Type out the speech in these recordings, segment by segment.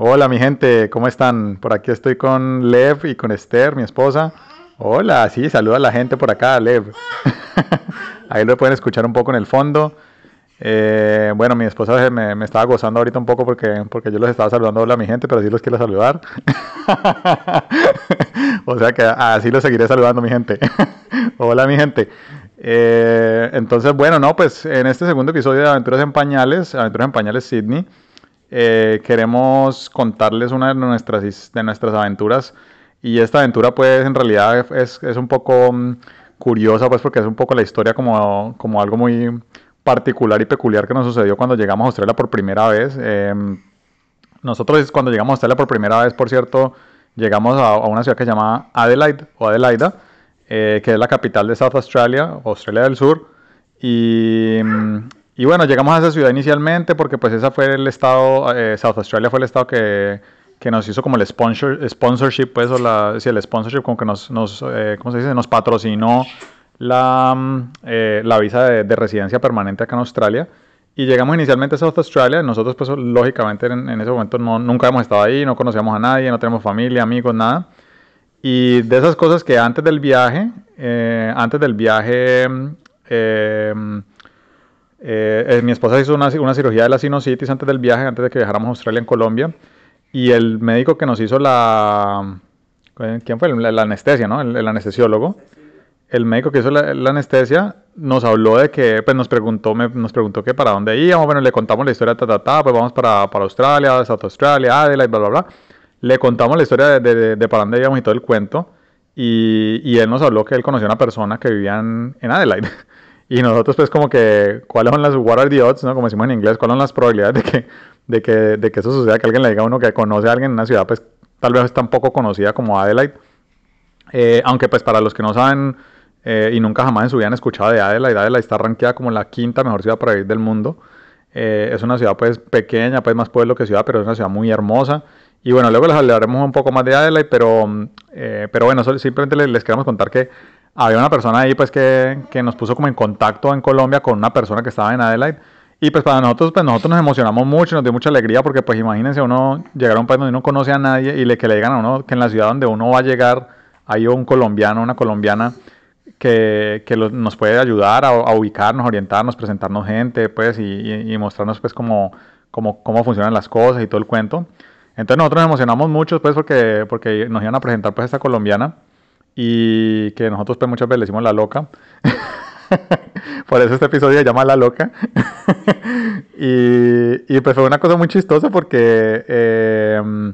Hola mi gente, ¿cómo están? Por aquí estoy con Lev y con Esther, mi esposa. Hola, sí, saluda a la gente por acá, Lev. Ahí lo pueden escuchar un poco en el fondo. Eh, bueno, mi esposa me, me, estaba gozando ahorita un poco porque, porque yo los estaba saludando hola mi gente, pero sí los quiero saludar. o sea que así los seguiré saludando mi gente. hola mi gente. Eh, entonces, bueno, no, pues en este segundo episodio de Aventuras en Pañales, Aventuras en Pañales Sydney, eh, queremos contarles una de nuestras, de nuestras aventuras. Y esta aventura, pues, en realidad es, es un poco mm, curiosa, pues, porque es un poco la historia como, como algo muy particular y peculiar que nos sucedió cuando llegamos a Australia por primera vez. Em, nosotros cuando llegamos a Australia por primera vez, por cierto, llegamos a, una ciudad que se llama Adelaide o Adelaida, eh, que es la capital de South Australia, Australia del Sur. Y, y, bueno, llegamos a esa ciudad inicialmente porque pues esa fue el estado, eh, South Australia fue el estado que, que, nos hizo como el sponsor, sponsorship, pues, o la, sí, el sponsorship como que nos, nos eh, ¿cómo se dice? Nos patrocinó la, mm, eh, la visa de, de, residencia permanente acá en Australia. Y llegamos inicialmente a South Australia. Nosotros, pues, lógicamente, en, en ese momento no, nunca hemos estado ahí, no conocíamos a nadie, no tenemos familia, amigos, nada. Y de esas cosas que antes del viaje, eh, antes del viaje, mm, eh, eh, mi esposa hizo una, una, cirugía de la sinusitis antes del viaje, antes de que viajáramos a Australia en Colombia. Y el médico que nos hizo la... ¿Quién fue? La, la anestesia, ¿no? El, el anestesiólogo el médico que hizo la, la, anestesia nos habló de que, pues nos preguntó, me, nos preguntó que para dónde íbamos, bueno, le contamos la historia, ta, ta, ta, pues vamos para, para Australia, South Australia, Adelaide, bla, bla, bla. Le contamos la historia de, de, de, para dónde íbamos y todo el cuento. Y, y, él nos habló que él conocía a una persona que vivía en, en Adelaide. Y nosotros pues como que, ¿cuáles son las, what are the odds, no? Como decimos en inglés, ¿cuáles son las probabilidades de que, de que, de que eso suceda? Que alguien le diga a uno que conoce a alguien en una ciudad pues tal vez tan poco conocida como Adelaide. Eh, aunque pues para los que no saben eh, y nunca jamás en su vida han escuchado de Adelaide. Adelaide está rankeada como la quinta mejor ciudad para vivir del mundo. Eh, es una ciudad pues pequeña, pues más pueblo que ciudad, pero es una ciudad muy hermosa. Y bueno, luego les hablaremos un poco más de Adelaide, pero, eh, pero bueno, simplemente les, les, queremos contar que había una persona ahí pues que, que, nos puso como en contacto en Colombia con una persona que estaba en Adelaide. Y pues para nosotros, pues nosotros nos emocionamos mucho, nos dio mucha alegría porque pues imagínense uno llegar a un país donde no conoce a nadie y le, que le digan a uno que en la ciudad donde uno va a llegar hay un colombiano, una colombiana que, que lo, nos puede ayudar a, a, ubicarnos, orientarnos, presentarnos gente, pues, y, y, y mostrarnos, pues, cómo, cómo, cómo, funcionan las cosas y todo el cuento. Entonces nosotros nos emocionamos mucho, pues, porque, porque nos iban a presentar, pues, esta colombiana y que nosotros, pues, muchas veces le decimos la loca. Por eso este episodio se llama La Loca. y, y, pues fue una cosa muy chistosa porque... Eh,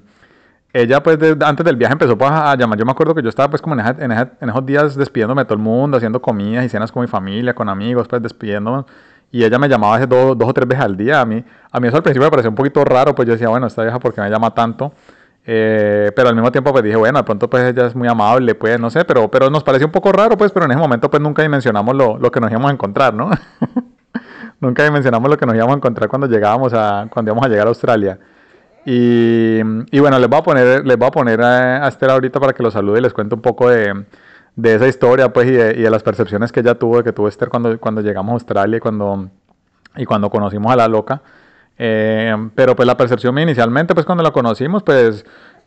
ella pues de, antes del viaje empezó pues, a llamar. Yo me acuerdo que yo estaba pues como en, esa, en, esa, en, esos días despidiéndome de todo el mundo, haciendo comidas y cenas con mi familia, con amigos, pues despidiéndome. Y ella me llamaba hace dos, dos, o tres veces al día. A mí, a mí eso al principio me pareció un poquito raro, pues yo decía, bueno, esta vieja, ¿por qué me llama tanto? Eh, pero al mismo tiempo pues dije, bueno, de pronto pues ella es muy amable, pues no sé, pero, pero nos pareció un poco raro, pues, pero en ese momento pues nunca dimensionamos lo, lo que nos íbamos a encontrar, ¿no? nunca dimensionamos lo que nos íbamos a encontrar cuando llegábamos a, cuando íbamos a llegar a Australia. Y, y, bueno, les voy a poner, les voy a, poner a, a, Esther ahorita para que lo salude y les cuente un poco de, de esa historia pues, y de, y, de, las percepciones que ella tuvo, que tuvo Esther cuando, cuando llegamos a Australia y cuando, y cuando conocimos a la loca. Eh, pero pues la percepción inicialmente, pues cuando la conocimos, pues,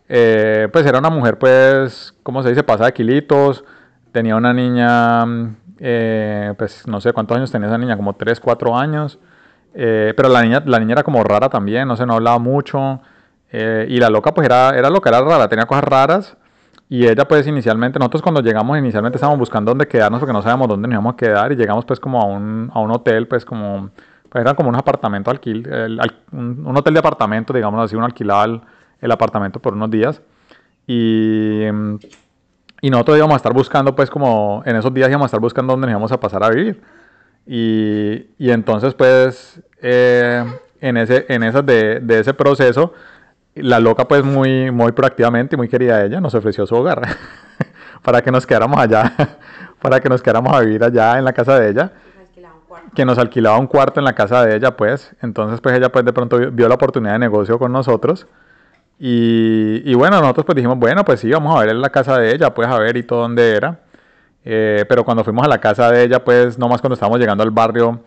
eh, pues era una mujer, pues, ¿cómo se dice? Pasada de kilitos, tenía una niña, eh, pues no sé cuántos años tenía esa niña, como 3, 4 años. Eh, pero la niña, la niña era como rara también, no sé, no hablaba mucho. Eh, y la loca pues era, era loca, era rara, tenía cosas raras. Y ella pues inicialmente, nosotros cuando llegamos inicialmente estábamos buscando dónde quedarnos porque no sabíamos dónde nos íbamos a quedar. Y llegamos pues como a un, a un hotel, pues como, pues eran como unos apartamentos, alquil, el, un, un, hotel de apartamento, digamos así, uno alquilaba el, el apartamento por unos días. Y, y nosotros íbamos a estar buscando pues como, en esos días íbamos a estar buscando dónde nos íbamos a pasar a vivir. Y, y entonces, pues, eh, en, ese, en esas de, de, ese proceso, la loca, pues, muy, muy proactivamente y muy querida ella, nos ofreció su hogar para que nos quedáramos allá, para que nos quedáramos a vivir allá en la casa de ella. Que nos alquilaba un cuarto en la casa de ella, pues. Entonces, pues, ella, pues, de pronto vio la oportunidad de negocio con nosotros. Y, y bueno, nosotros, pues, dijimos, bueno, pues sí, vamos a ver en la casa de ella, pues, a ver y todo dónde era. Eh, pero cuando fuimos a la casa de ella, pues nomás cuando estábamos llegando al barrio,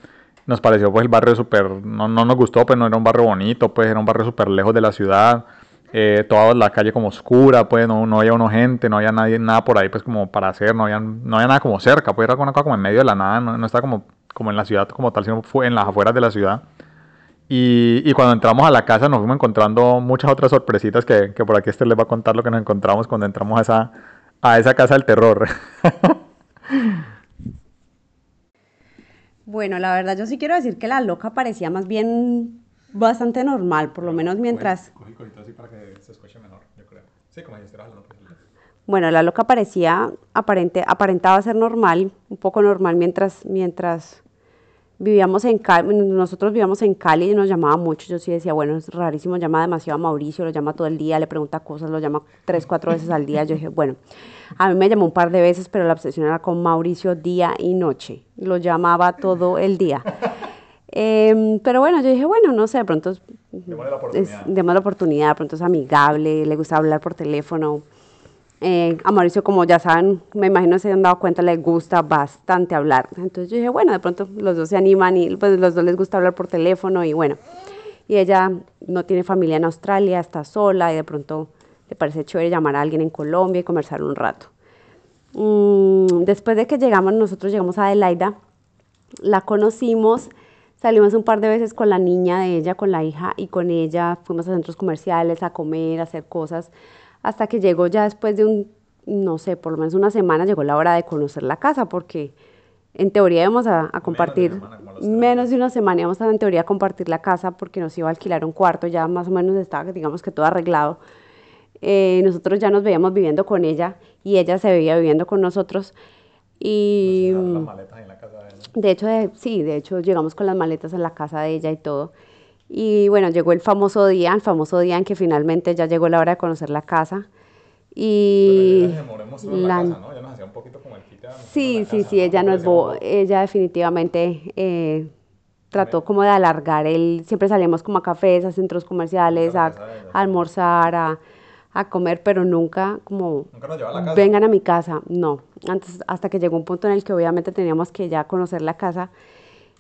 nos pareció pues el barrio súper, no, no nos gustó, pues no era un barrio bonito, pues era un barrio súper lejos de la ciudad, eh, toda la calle como oscura, pues no, no había uno gente, no había nadie, nada por ahí pues como para hacer, no había, no había nada como cerca, pues era una cosa como en medio de la nada, no, no estaba como, como en la ciudad como tal, sino fue en las afueras de la ciudad. Y, y, cuando entramos a la casa nos fuimos encontrando muchas otras sorpresitas que, que por aquí este les va a contar lo que nos encontramos cuando entramos a esa, a esa casa del terror. Bueno, la verdad yo sí quiero decir que la loca parecía más bien bastante normal, por lo menos mientras... Bueno, la loca parecía, aparente, aparentaba ser normal, un poco normal mientras, mientras vivíamos en Cali, nosotros vivíamos en Cali y nos llamaba mucho, yo sí decía, bueno, es rarísimo, llama demasiado a Mauricio, lo llama todo el día, le pregunta cosas, lo llama tres, cuatro veces al día, yo dije, bueno, a mí me llamó un par de veces, pero la obsesión era con Mauricio día y noche, lo llamaba todo el día. Em, pero bueno, yo dije, bueno, no sé, de pronto es, la la oportunidad, de pronto es amigable, le gusta hablar por teléfono. Eh, a Mauricio, como ya saben, me imagino se han dado cuenta, le gusta bastante hablar. Entonces yo dije, bueno, de pronto los dos se animan y pues los dos les gusta hablar por teléfono y bueno. Y ella no tiene familia en Australia, está sola y de pronto le parece chévere llamar a alguien en Colombia y conversar un rato. Mm, después de que llegamos, nosotros llegamos a Adelaida, la conocimos Salimos un par de veces con la niña de ella, con la hija, y con ella fuimos a centros comerciales a comer, a hacer cosas, hasta que llegó ya después de un, no sé, por lo menos una semana, llegó la hora de conocer la casa, porque en teoría íbamos a, compartir, menos de, una semana íbamos a en teoría a compartir la casa porque nos iba a alquilar un cuarto, ya más o menos estaba, digamos que todo arreglado. Eh, nosotros ya nos veíamos viviendo con ella y ella se veía viviendo con nosotros. Y... Las maletas en la casa de hecho, sí, de hecho llegamos con las maletas a la casa de ella y todo. Y bueno, llegó el famoso día, el famoso día en que finalmente ya llegó la hora de conocer la casa. Y la, casa, ¿no? Ella nos hacía un poquito como el Sí, sí, sí, ella no es ella definitivamente eh, trató como de alargar el, siempre salíamos como a cafés, a centros comerciales, a, a almorzar, a a comer, pero nunca como vengan a mi casa, no. Antes, hasta que llegó un punto en el que obviamente teníamos que ya conocer la casa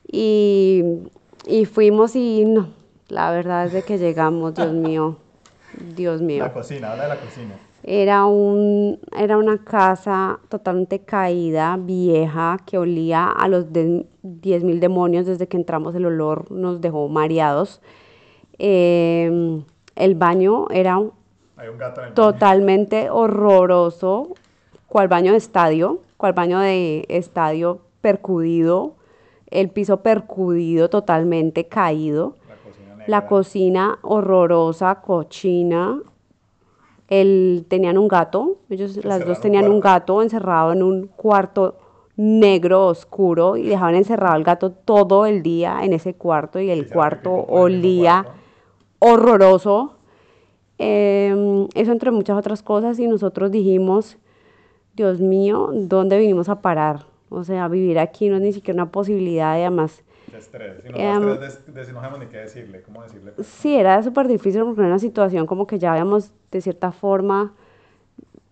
y, y fuimos y no, la verdad es de que llegamos, Dios mío, Dios mío. La cocina, habla de la cocina. Era, un, era una casa totalmente caída, vieja, que olía a los 10.000 demonios. Desde que entramos el olor nos dejó mareados. Eh, el baño era totalmente horroroso, cual baño de estadio, cual baño de estadio percudido, el piso percudido, totalmente caído, la cocina, horrorosa, cochina, el, tenían un gato, ellos las dos tenían un gato encerrado en un cuarto negro oscuro y dejaban encerrado al gato todo el día en ese cuarto y el cuarto olía horroroso. Em, eso entre muchas otras cosas y nosotros dijimos, Dios mío, ¿dónde vinimos a parar? O sea, vivir aquí no es ni siquiera una posibilidad y además... De estrés, si no, em, de, si no sabemos ni qué decirle, ¿cómo decirle? Sí, era súper difícil porque era una situación como que ya habíamos de cierta forma,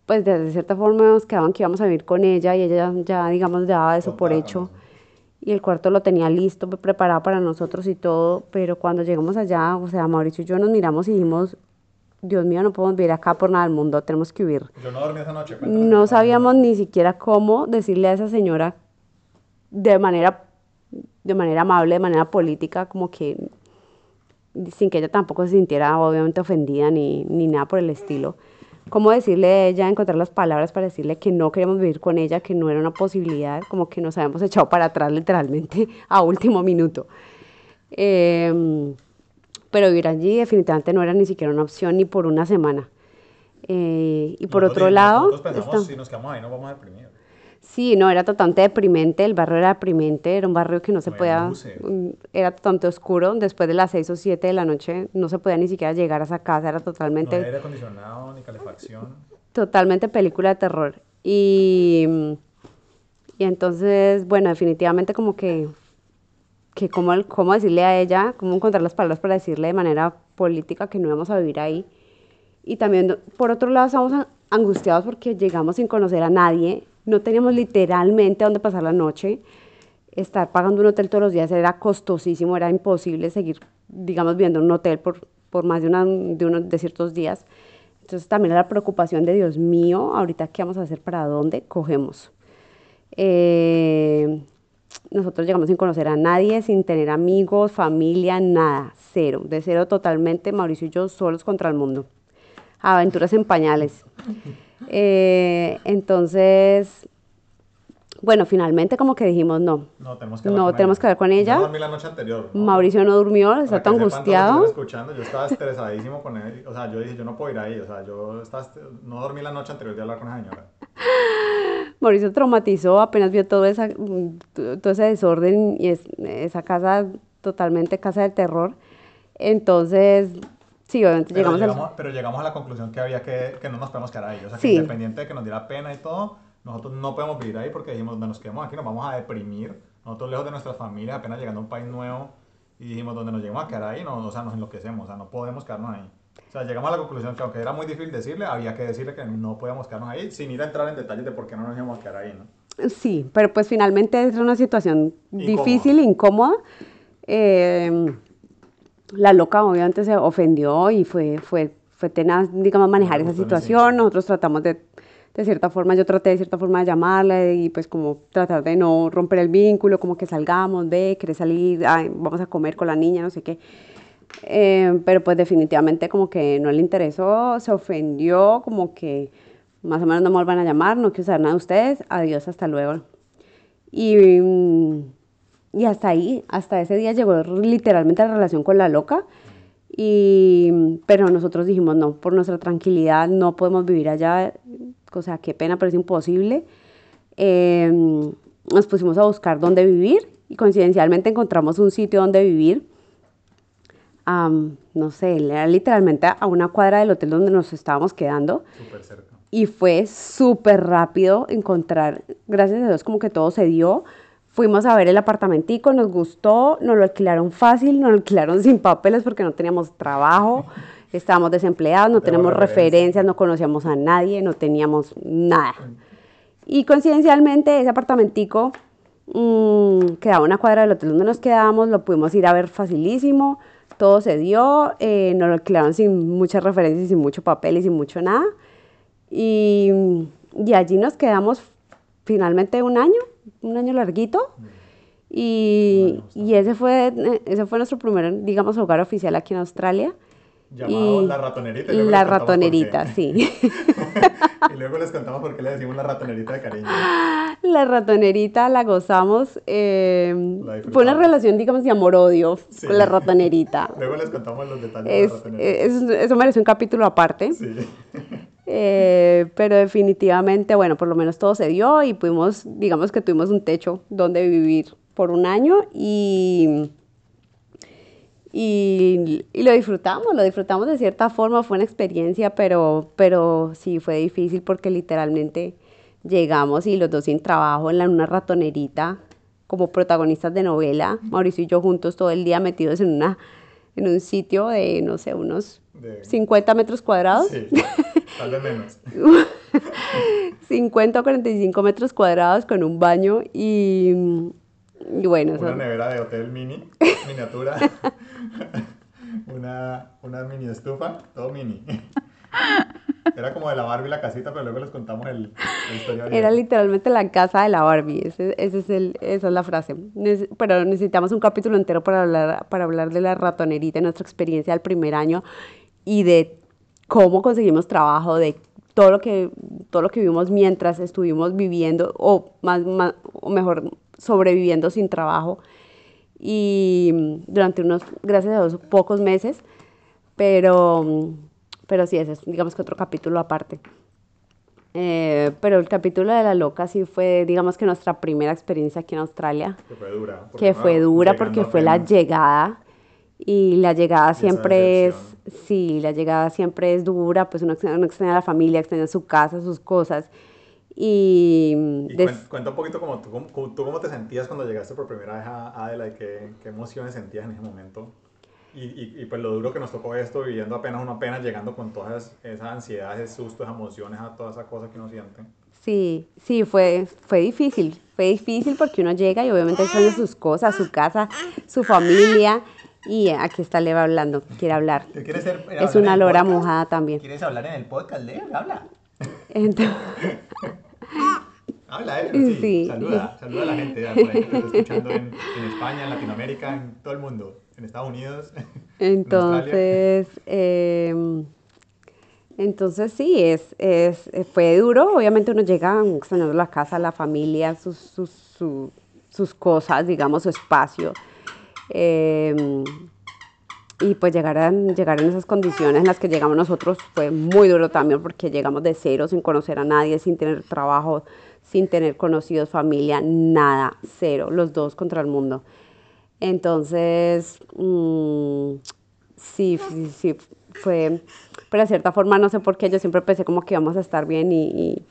pues de cierta forma nos quedaban que íbamos a vivir con ella y ella ya, digamos, daba eso por hecho. Y el cuarto lo tenía listo, preparado para nosotros y todo, pero cuando llegamos allá, o sea, Mauricio y yo nos miramos y dijimos, Dios mío, no podemos vivir acá por nada del mundo, tenemos que huir. Yo no dormí esa noche. No sabíamos ni siquiera cómo decirle a esa señora de manera, de manera amable, de manera política, como que sin que ella tampoco se sintiera obviamente ofendida ni, ni nada por el estilo. Cómo decirle a ella, encontrar las palabras para decirle que no queríamos vivir con ella, que no era una posibilidad, como que nos habíamos echado para atrás literalmente a último minuto. Eh, pero vivir allí definitivamente no era ni siquiera una opción ni por una semana. Eh, y por otro lado... Pensamos, si nos quedamos ahí no vamos a deprimir. Sí, no, era totalmente deprimente, el barrio era deprimente, era un barrio que no se podía, mm, era totalmente oscuro, después de las 6 o 7 de la noche no se podía ni siquiera llegar a esa casa, era totalmente... No aire acondicionado, ni calefacción. Totalmente película de terror. Y, y entonces, bueno, definitivamente como que que cómo, cómo decirle a ella, cómo encontrar las palabras para decirle de manera política que no íbamos a vivir ahí. Y también, por otro lado, estamos angustiados porque llegamos sin conocer a nadie, no teníamos literalmente dónde pasar la noche, estar pagando un hotel todos los días era costosísimo, era imposible seguir, digamos, viendo un hotel por por más de, una, de, unos, de ciertos días. Entonces también la preocupación de Dios mío, ahorita qué vamos a hacer, para dónde cogemos. Eh, nosotros llegamos sin conocer a nadie, sin tener amigos, familia, nada, cero, de cero totalmente, Mauricio y yo solos contra el mundo. Aventuras en pañales. Eh, entonces, bueno, finalmente como que dijimos no. No, tenemos que, no, tenemos que hablar con ella. Yo dormí la noche anterior. Mauricio no durmió, está tan angustiado. escuchando, yo estaba estresadísimo con él. O sea, yo dije, yo no puedo ir ahí. O sea, yo estaba, no dormí la noche anterior de hablar con esa señora. Mauricio traumatizó, apenas vio todo, esa, todo ese desorden y es, esa casa totalmente casa del terror. Entonces, sí, obviamente pero llegamos, llegamos Pero llegamos a la conclusión que había que, que no nos podemos quedar ahí. O sea, que independiente de que nos diera pena y todo, nosotros no podemos vivir ahí porque dijimos, nos quedamos aquí, nos vamos a deprimir. Nosotros lejos de nuestras familias, apenas llegando a un país nuevo, y dijimos, donde nos lleguemos a quedar ahí, no, o sea, nos enloquecemos, o sea, no podemos quedarnos ahí. O sea, llegamos a la conclusión que aunque era muy difícil decirle, había que decirle que no podíamos quedarnos ahí, sin ir a entrar en detalles de por qué no nos íbamos a quedar ahí, ¿no? Sí, pero pues finalmente es una situación difícil, incómoda. Eh, la loca obviamente se ofendió y fue, fue, fue tenaz, digamos, manejar esa situación. Nosotros tratamos de, de cierta forma, yo traté de cierta forma de llamarla y pues como tratar de no romper el vínculo, como que salgamos, ve, querés salir, vamos a comer con la niña, no sé qué. Eh, pero pues definitivamente como que no le interesó, se ofendió, como que más o menos no me vuelvan a llamar, no quiero saber nada de ustedes, adiós, hasta luego. Y, y hasta ahí, hasta ese día llegó literalmente la relación con la loca. Y, pero nosotros dijimos, no, por nuestra tranquilidad no podemos vivir allá, o sea, qué pena, pero es imposible. Eh, nos pusimos a buscar dónde vivir y coincidencialmente encontramos un sitio donde vivir no sé, era literalmente a una cuadra del hotel donde nos estábamos quedando. Súper cerca. Y fue súper rápido encontrar, gracias a Dios como que todo se dio. Fuimos a ver el apartamentico, nos gustó, nos lo alquilaron fácil, nos lo alquilaron sin papeles porque no teníamos trabajo, estábamos desempleados, no teníamos referencias, no conocíamos a nadie, no teníamos nada. Y coincidencialmente ese apartamentico mmm, quedaba a una cuadra del hotel donde nos quedábamos, lo pudimos ir a ver facilísimo todo se dio, eh, nos lo alquilaron sin muchas referencias, sin mucho papel y sin mucho nada. Y, y, allí nos quedamos finalmente un año, un año larguito. Y, y ese, fue, ese fue nuestro primer, digamos, hogar oficial aquí en Australia. Llamado La Ratonerita. La Ratonerita, sí. y luego les contamos por qué le decimos La Ratonerita de cariño. La Ratonerita la gozamos. Eh, fue una relación, digamos, de amor-odio con la Ratonerita. luego les contamos los detalles de la Ratonerita. eso merece un capítulo aparte. Sí. Eh, pero definitivamente, bueno, por lo menos todo se dio y pudimos, digamos que tuvimos un techo donde vivir por un año y y, lo disfrutamos, lo disfrutamos de cierta forma, fue una experiencia, pero, pero sí fue difícil porque literalmente llegamos y los dos sin trabajo en una ratonerita como protagonistas de novela, Mauricio y yo juntos todo el día metidos en, una, en un sitio de, no sé, unos 50 metros cuadrados. Sí, tal vez menos. 50 o 45 metros cuadrados con un baño y y bueno, una nevera de hotel mini, miniatura, una, una mini estufa, todo mini. Era como de la Barbie la casita, pero luego les contamos el, la historia. Era literalmente la casa de la Barbie, ese, ese es el, esa es la frase. pero necesitamos un capítulo entero para hablar, para hablar de la ratonerita, nuestra experiencia del primer año y de cómo conseguimos trabajo, de todo lo que, todo lo que vivimos mientras estuvimos viviendo, o, más, más, o mejor, sobreviviendo sin trabajo y durante unos, gracias a Dios, pocos meses, pero, pero sí, ese es digamos que otro capítulo aparte. Eh, pero el capítulo de la loca sí fue, digamos que nuestra primera experiencia aquí en Australia. Que fue dura. Que fue dura porque fue la llegada. Y la llegada siempre es, sí, la llegada siempre es dura, pues uno, uno extraña a la familia, extraña su casa, sus cosas. Y, cuenta un poquito como tú, tú, cómo te sentías cuando llegaste por primera vez a Adela y qué, qué emociones sentías en ese momento. Y, y, pues lo duro que nos tocó esto, viviendo apenas una pena, llegando con todas esas ansiedades, sustos, emociones, a todas esas cosas que uno siente. Sí, sí, fue, fue difícil. Fue difícil porque uno llega y obviamente extraña sus cosas, su casa, su familia. Y aquí está Leva hablando, quiere hablar. ¿Quieres ser, es una lora mojada también. ¿Quieres hablar en el podcast, Leva? Habla. Entonces... Habla, ¿eh? Sí. sí. Saluda, saluda a la gente por ahí que está escuchando en, en, España, en Latinoamérica, en todo el mundo, en Estados Unidos. Entonces, eh, entonces sí, es, es, fue duro. Obviamente uno llega extrañando la casa, la familia, sus, sus, sus, cosas, digamos, su espacio. Eh, y pues llegar, a, llegar en esas condiciones en las que llegamos nosotros fue muy duro también porque llegamos de cero, sin conocer a nadie, sin tener trabajo, sin tener conocidos, familia, nada, cero, los dos contra el mundo. Entonces, mm, sí, sí, sí, fue, pero de cierta forma no sé por qué, yo siempre pensé como que íbamos a estar bien y,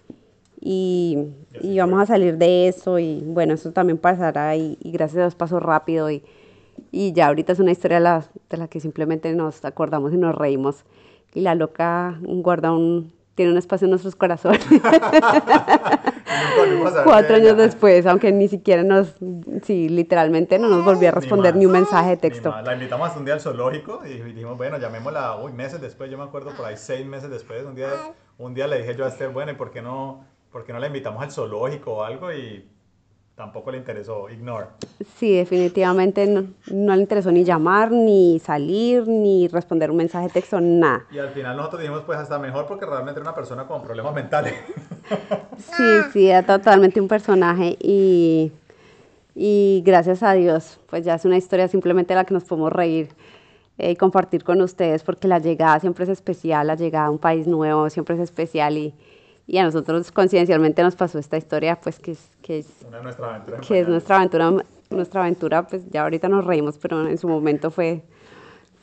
y, y, vamos a salir de eso y bueno, eso también pasará y, gracias a Dios pasó rápido y, y ya ahorita es una historia de la, de la que simplemente nos acordamos y nos reímos y la loca guarda un, tiene un espacio en nuestros corazones. Cuatro años después, aunque ni siquiera nos, sí, literalmente no nos volvió a responder ni, un mensaje de texto. La invitamos un día al zoológico y dijimos, bueno, llamémosla, uy, meses después, yo me acuerdo por ahí seis meses después, un día, un día le dije yo a Esther, bueno, ¿y por qué no, por qué no la invitamos al zoológico o algo? Y tampoco le interesó, ignore. Sí, definitivamente no, le interesó ni llamar, ni salir, ni responder un mensaje de texto, nada. Y al final nosotros dijimos, pues hasta mejor porque realmente era una persona con problemas mentales. Sí, sí, era totalmente un personaje y, y gracias a Dios, pues ya es una historia simplemente la que nos podemos reír eh, y compartir con ustedes porque la llegada siempre es especial, la llegada a un país nuevo siempre es especial y y a nosotros coincidencialmente nos pasó esta historia, pues que es, que es, nuestra aventura que es nuestra aventura, nuestra aventura, pues ya ahorita nos reímos, pero en su momento fue,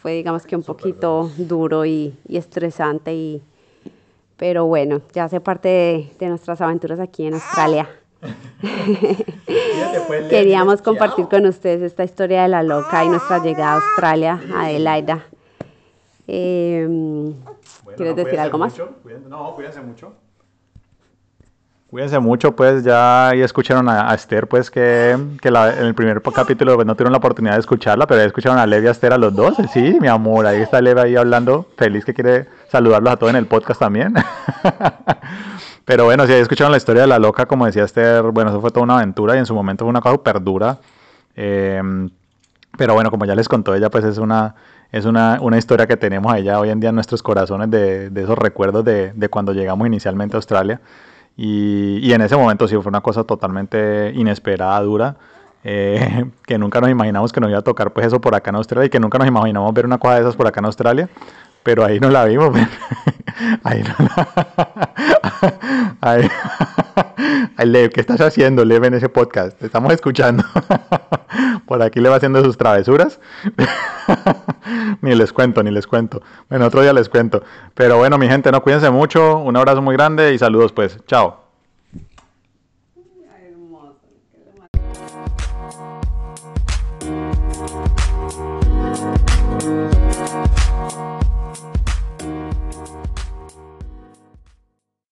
fue digamos que un poquito duro, y, y, estresante, y, pero bueno, ya hace parte de, de nuestras aventuras aquí en Australia. Queríamos compartir con ustedes esta historia de la loca y nuestra llegada a Australia, Adelaida. Eh, ¿Quieres decir algo más? no, cuídense mucho. Cuídense mucho, pues ya, escucharon a, Esther, pues que, que en el primer capítulo pues, no tuvieron la oportunidad de escucharla, pero ya escucharon a Levi y a Esther a los dos. Sí, mi amor, ahí está Levi ahí hablando, feliz que quiere saludarlos a todos en el podcast también. pero bueno, si ahí escucharon la historia de la loca, como decía Esther, bueno, eso fue toda una aventura y en su momento fue una cosa súper dura. Em, pero bueno, como ya les contó ella, pues es una, es una, una historia que tenemos allá hoy en día en nuestros corazones de, de esos recuerdos de, de cuando llegamos inicialmente a Australia. Y, en ese momento sí fue una cosa totalmente inesperada, dura, eh, que nunca nos imaginamos que nos iba a tocar pues eso por acá en Australia y que nunca nos imaginamos ver una cosa de esas por acá en Australia, pero ahí no la vimos. Pues. ahí no la... ahí... Lev, ¿qué estás haciendo, Lev, en ese podcast? Te estamos escuchando. por aquí le va haciendo sus travesuras. ni les cuento, ni les cuento. Bueno, otro día les cuento. Pero bueno, mi gente, no cuídense mucho. Un abrazo muy grande y saludos pues. Chao.